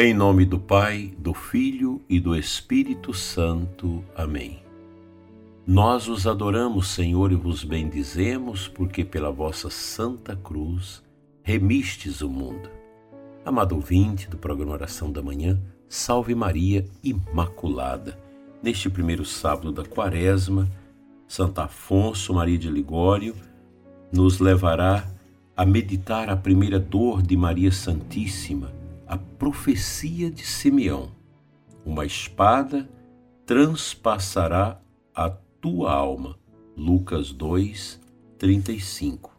Em nome do Pai, do Filho e do Espírito Santo. Amém. Nós os adoramos, Senhor, e vos bendizemos, porque pela vossa santa cruz remistes o mundo. Amado ouvinte do programa Oração da Manhã, Salve Maria Imaculada. Neste primeiro sábado da Quaresma, Santo Afonso Maria de Ligório nos levará a meditar a primeira dor de Maria Santíssima a profecia de Simeão: Uma espada transpassará a tua alma. Lucas 2, 35.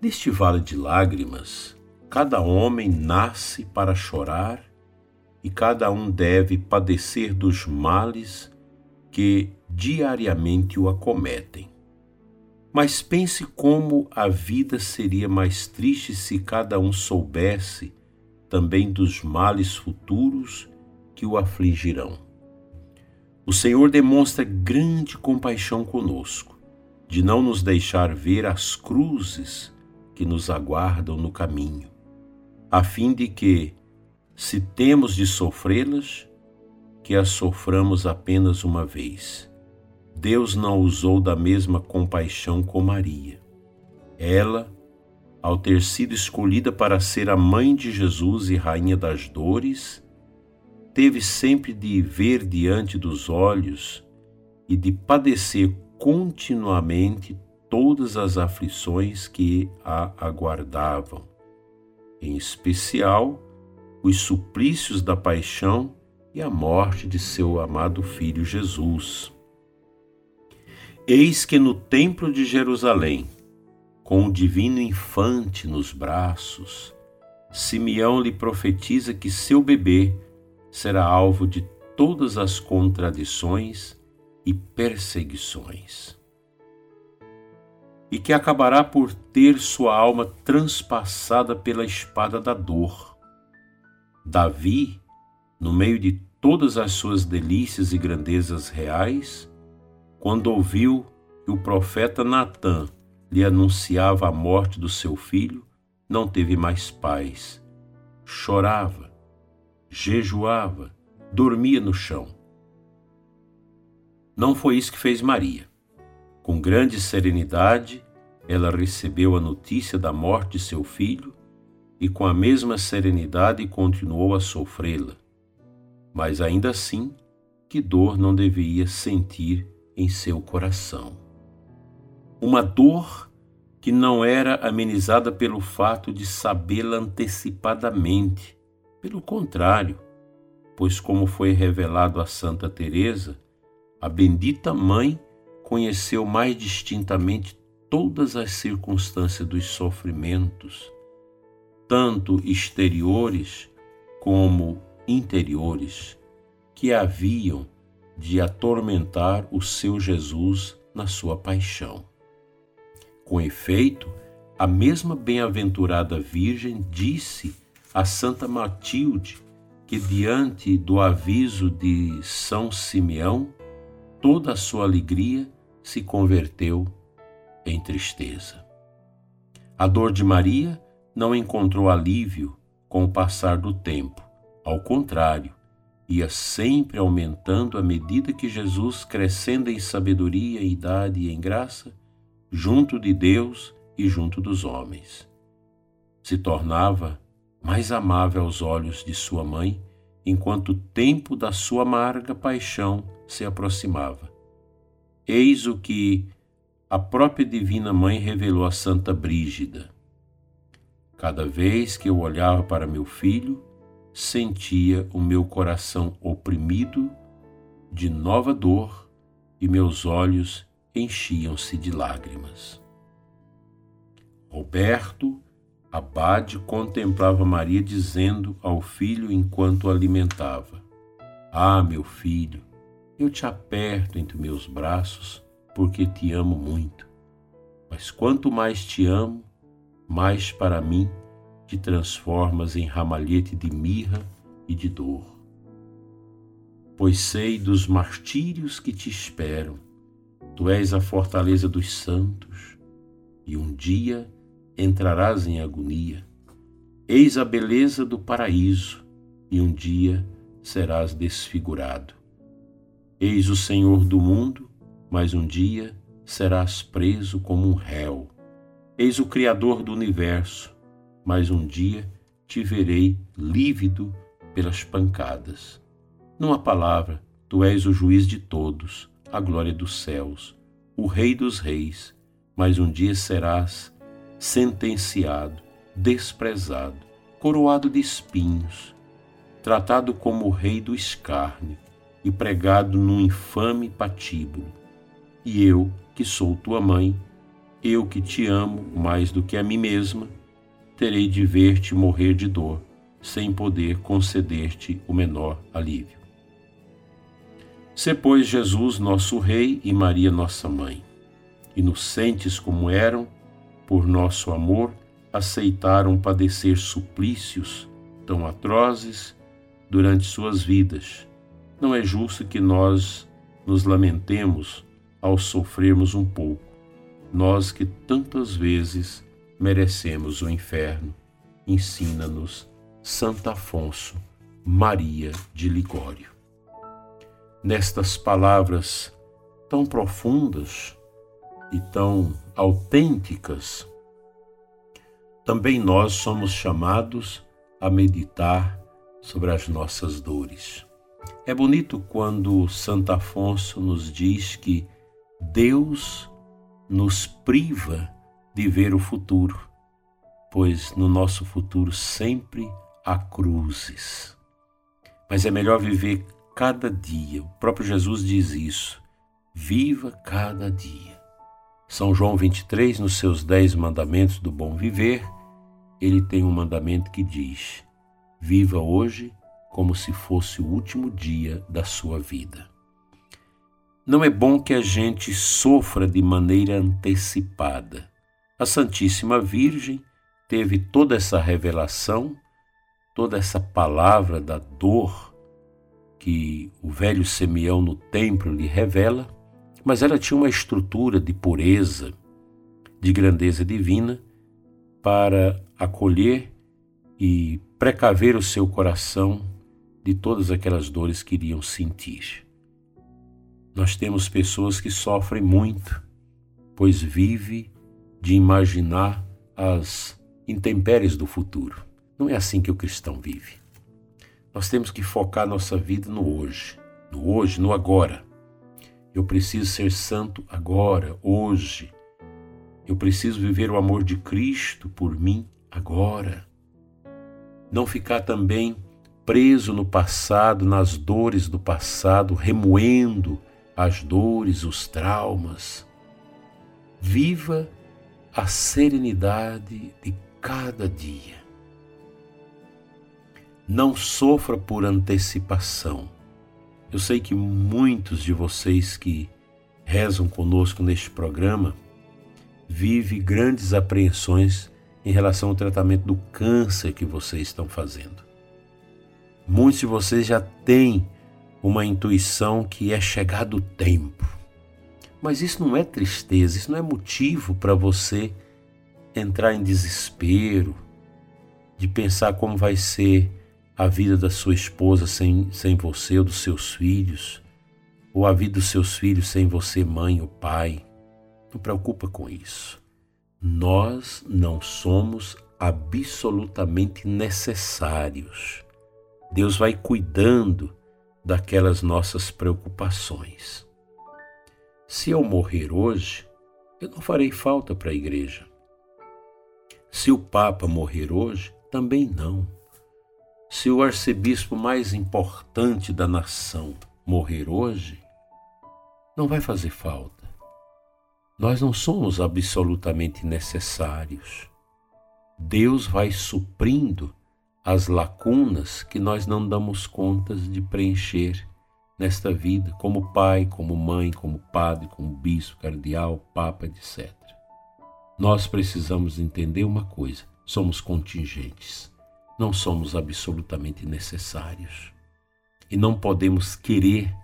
Neste vale de lágrimas, cada homem nasce para chorar e cada um deve padecer dos males que diariamente o acometem. Mas pense como a vida seria mais triste se cada um soubesse também dos males futuros que o afligirão. O Senhor demonstra grande compaixão conosco, de não nos deixar ver as cruzes que nos aguardam no caminho, a fim de que, se temos de sofrê-las, que as soframos apenas uma vez. Deus não usou da mesma compaixão com Maria. Ela, ao ter sido escolhida para ser a mãe de Jesus e rainha das dores, teve sempre de ver diante dos olhos e de padecer continuamente todas as aflições que a aguardavam, em especial os suplícios da paixão e a morte de seu amado filho Jesus. Eis que no templo de Jerusalém, com o divino infante nos braços, Simeão lhe profetiza que seu bebê será alvo de todas as contradições e perseguições, e que acabará por ter sua alma transpassada pela espada da dor. Davi, no meio de todas as suas delícias e grandezas reais, quando ouviu que o profeta Natã lhe anunciava a morte do seu filho, não teve mais paz. Chorava, jejuava, dormia no chão. Não foi isso que fez Maria. Com grande serenidade, ela recebeu a notícia da morte de seu filho e, com a mesma serenidade, continuou a sofrê-la. Mas ainda assim, que dor não devia sentir em seu coração uma dor que não era amenizada pelo fato de sabê-la antecipadamente. Pelo contrário, pois como foi revelado a Santa Teresa, a bendita mãe conheceu mais distintamente todas as circunstâncias dos sofrimentos, tanto exteriores como interiores, que haviam de atormentar o seu Jesus na sua paixão. Com efeito, a mesma bem-aventurada Virgem disse a Santa Matilde que, diante do aviso de São Simeão, toda a sua alegria se converteu em tristeza. A dor de Maria não encontrou alívio com o passar do tempo, ao contrário, ia sempre aumentando à medida que Jesus, crescendo em sabedoria, idade e em graça, junto de Deus e junto dos homens. Se tornava mais amável aos olhos de sua mãe, enquanto o tempo da sua amarga paixão se aproximava. Eis o que a própria Divina Mãe revelou a Santa Brígida. Cada vez que eu olhava para meu filho, sentia o meu coração oprimido de nova dor e meus olhos enchiam-se de lágrimas. Roberto, abade, contemplava Maria dizendo ao filho enquanto o alimentava: Ah, meu filho, eu te aperto entre meus braços porque te amo muito. Mas quanto mais te amo, mais para mim te transformas em ramalhete de mirra e de dor. Pois sei dos martírios que te esperam Tu és a fortaleza dos santos, e um dia entrarás em agonia. Eis a beleza do paraíso, e um dia serás desfigurado. Eis o Senhor do mundo, mas um dia serás preso como um réu. Eis o Criador do universo, mas um dia te verei lívido pelas pancadas. Numa palavra, tu és o juiz de todos, a glória dos céus, o Rei dos reis, mas um dia serás sentenciado, desprezado, coroado de espinhos, tratado como o rei do escárnio e pregado num infame patíbulo. E eu, que sou tua mãe, eu que te amo mais do que a mim mesma, terei de ver-te morrer de dor, sem poder conceder-te o menor alívio. Se, pois, Jesus, nosso Rei, e Maria, nossa mãe, inocentes como eram, por nosso amor, aceitaram padecer suplícios tão atrozes durante suas vidas. Não é justo que nós nos lamentemos ao sofrermos um pouco, nós que tantas vezes merecemos o inferno. Ensina-nos Santo Afonso Maria de Ligório. Nestas palavras tão profundas e tão autênticas, também nós somos chamados a meditar sobre as nossas dores. É bonito quando Santo Afonso nos diz que Deus nos priva de ver o futuro, pois no nosso futuro sempre há cruzes. Mas é melhor viver cada dia. O próprio Jesus diz isso. Viva cada dia. São João 23, nos seus dez mandamentos do bom viver, ele tem um mandamento que diz: Viva hoje como se fosse o último dia da sua vida. Não é bom que a gente sofra de maneira antecipada. A Santíssima Virgem teve toda essa revelação, toda essa palavra da dor que o velho Simeão no templo lhe revela mas ela tinha uma estrutura de pureza, de grandeza divina, para acolher e precaver o seu coração de todas aquelas dores que iriam sentir. Nós temos pessoas que sofrem muito, pois vive de imaginar as intempéries do futuro. Não é assim que o cristão vive. Nós temos que focar nossa vida no hoje, no hoje, no agora. Eu preciso ser santo agora, hoje. Eu preciso viver o amor de Cristo por mim agora. Não ficar também preso no passado, nas dores do passado, remoendo as dores, os traumas. Viva a serenidade de cada dia. Não sofra por antecipação eu sei que muitos de vocês que rezam conosco neste programa vivem grandes apreensões em relação ao tratamento do câncer que vocês estão fazendo. Muitos de vocês já têm uma intuição que é chegado o tempo. Mas isso não é tristeza, isso não é motivo para você entrar em desespero, de pensar como vai ser a vida da sua esposa sem, sem você ou dos seus filhos, ou a vida dos seus filhos sem você, mãe ou pai. Não preocupa com isso. Nós não somos absolutamente necessários. Deus vai cuidando daquelas nossas preocupações. Se eu morrer hoje, eu não farei falta para a igreja. Se o Papa morrer hoje, também não. Se o arcebispo mais importante da nação morrer hoje, não vai fazer falta. Nós não somos absolutamente necessários. Deus vai suprindo as lacunas que nós não damos contas de preencher nesta vida, como pai, como mãe, como padre, como bispo, cardeal, papa, etc. Nós precisamos entender uma coisa: somos contingentes não somos absolutamente necessários e não podemos querer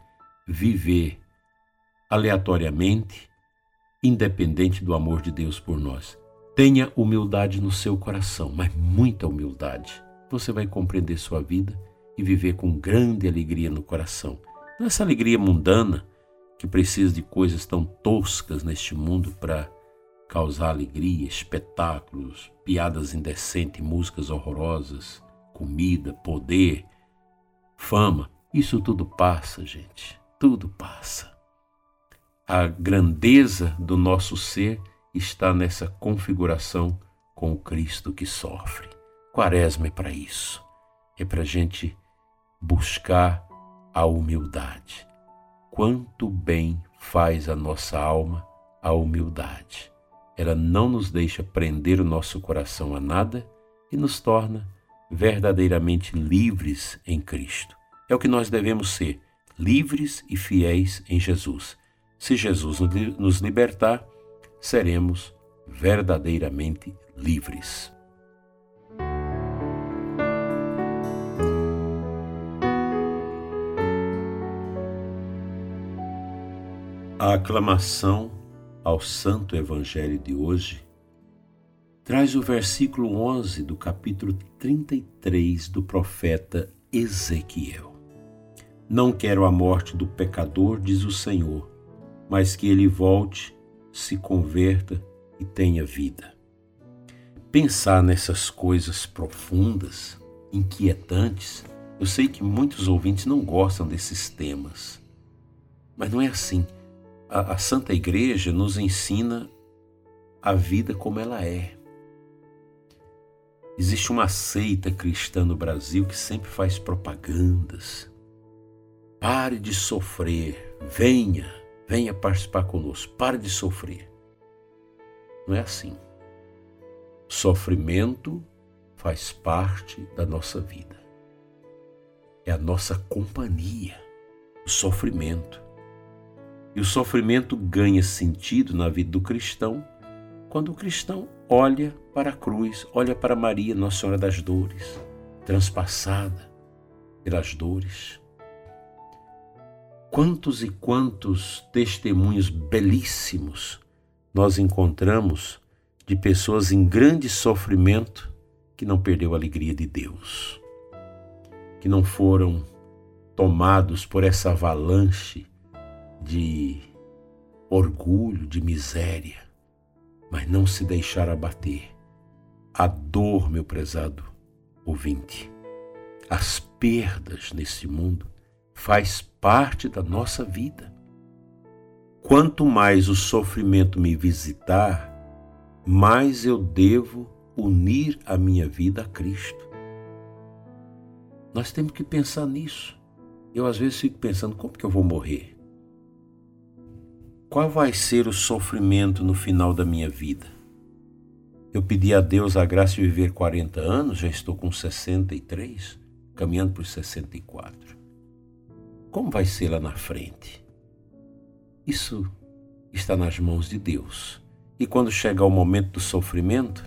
viver aleatoriamente, independente do amor de Deus por nós. Tenha humildade no seu coração, mas muita humildade. Você vai compreender sua vida e viver com grande alegria no coração. Não essa alegria mundana que precisa de coisas tão toscas neste mundo para causar alegria, espetáculos, piadas indecentes, músicas horrorosas, comida, poder, fama. Isso tudo passa, gente. Tudo passa. A grandeza do nosso ser está nessa configuração com o Cristo que sofre. Quaresma é para isso. É para a gente buscar a humildade. Quanto bem faz a nossa alma a humildade. Ela não nos deixa prender o nosso coração a nada e nos torna verdadeiramente livres em Cristo. É o que nós devemos ser, livres e fiéis em Jesus. Se Jesus nos libertar, seremos verdadeiramente livres. A aclamação ao Santo Evangelho de hoje traz o versículo 11 do capítulo 33 do profeta Ezequiel. Não quero a morte do pecador, diz o Senhor, mas que ele volte, se converta e tenha vida. Pensar nessas coisas profundas, inquietantes, eu sei que muitos ouvintes não gostam desses temas, mas não é assim. A, a Santa Igreja nos ensina a vida como ela é. Existe uma seita cristã no Brasil que sempre faz propagandas. Pare de sofrer, venha, venha participar conosco, pare de sofrer. Não é assim. Sofrimento faz parte da nossa vida. É a nossa companhia, o sofrimento. E o sofrimento ganha sentido na vida do cristão quando o cristão olha para a cruz, olha para Maria, Nossa Senhora das Dores, transpassada pelas dores. Quantos e quantos testemunhos belíssimos nós encontramos de pessoas em grande sofrimento que não perdeu a alegria de Deus, que não foram tomados por essa avalanche de orgulho, de miséria, mas não se deixar abater. A dor, meu prezado ouvinte, as perdas nesse mundo faz parte da nossa vida. Quanto mais o sofrimento me visitar, mais eu devo unir a minha vida a Cristo. Nós temos que pensar nisso. Eu às vezes fico pensando como que eu vou morrer? Qual vai ser o sofrimento no final da minha vida? Eu pedi a Deus a graça de viver 40 anos, já estou com 63, caminhando os 64. Como vai ser lá na frente? Isso está nas mãos de Deus. E quando chegar o momento do sofrimento,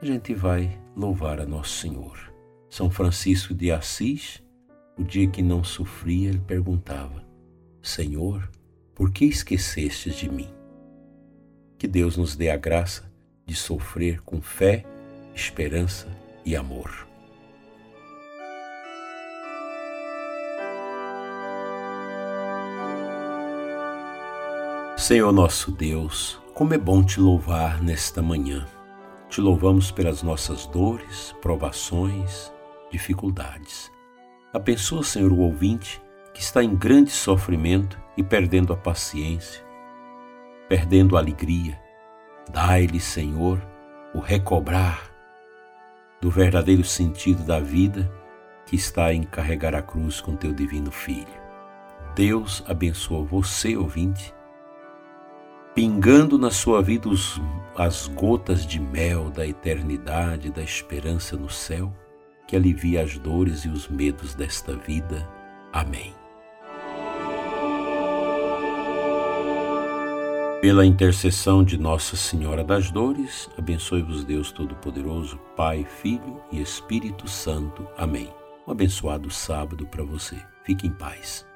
a gente vai louvar a Nosso Senhor. São Francisco de Assis, o dia que não sofria, ele perguntava: Senhor, por que esquecestes de mim? Que Deus nos dê a graça de sofrer com fé, esperança e amor. Senhor nosso Deus, como é bom te louvar nesta manhã. Te louvamos pelas nossas dores, provações, dificuldades. Abençoa, Senhor, o ouvinte que está em grande sofrimento e perdendo a paciência, perdendo a alegria. Dai-lhe, Senhor, o recobrar do verdadeiro sentido da vida que está em carregar a cruz com teu divino Filho. Deus abençoa você, ouvinte, pingando na sua vida os, as gotas de mel da eternidade, da esperança no céu, que alivia as dores e os medos desta vida. Amém. Pela intercessão de Nossa Senhora das Dores, abençoe-vos Deus Todo-Poderoso, Pai, Filho e Espírito Santo. Amém. Um abençoado sábado para você. Fique em paz.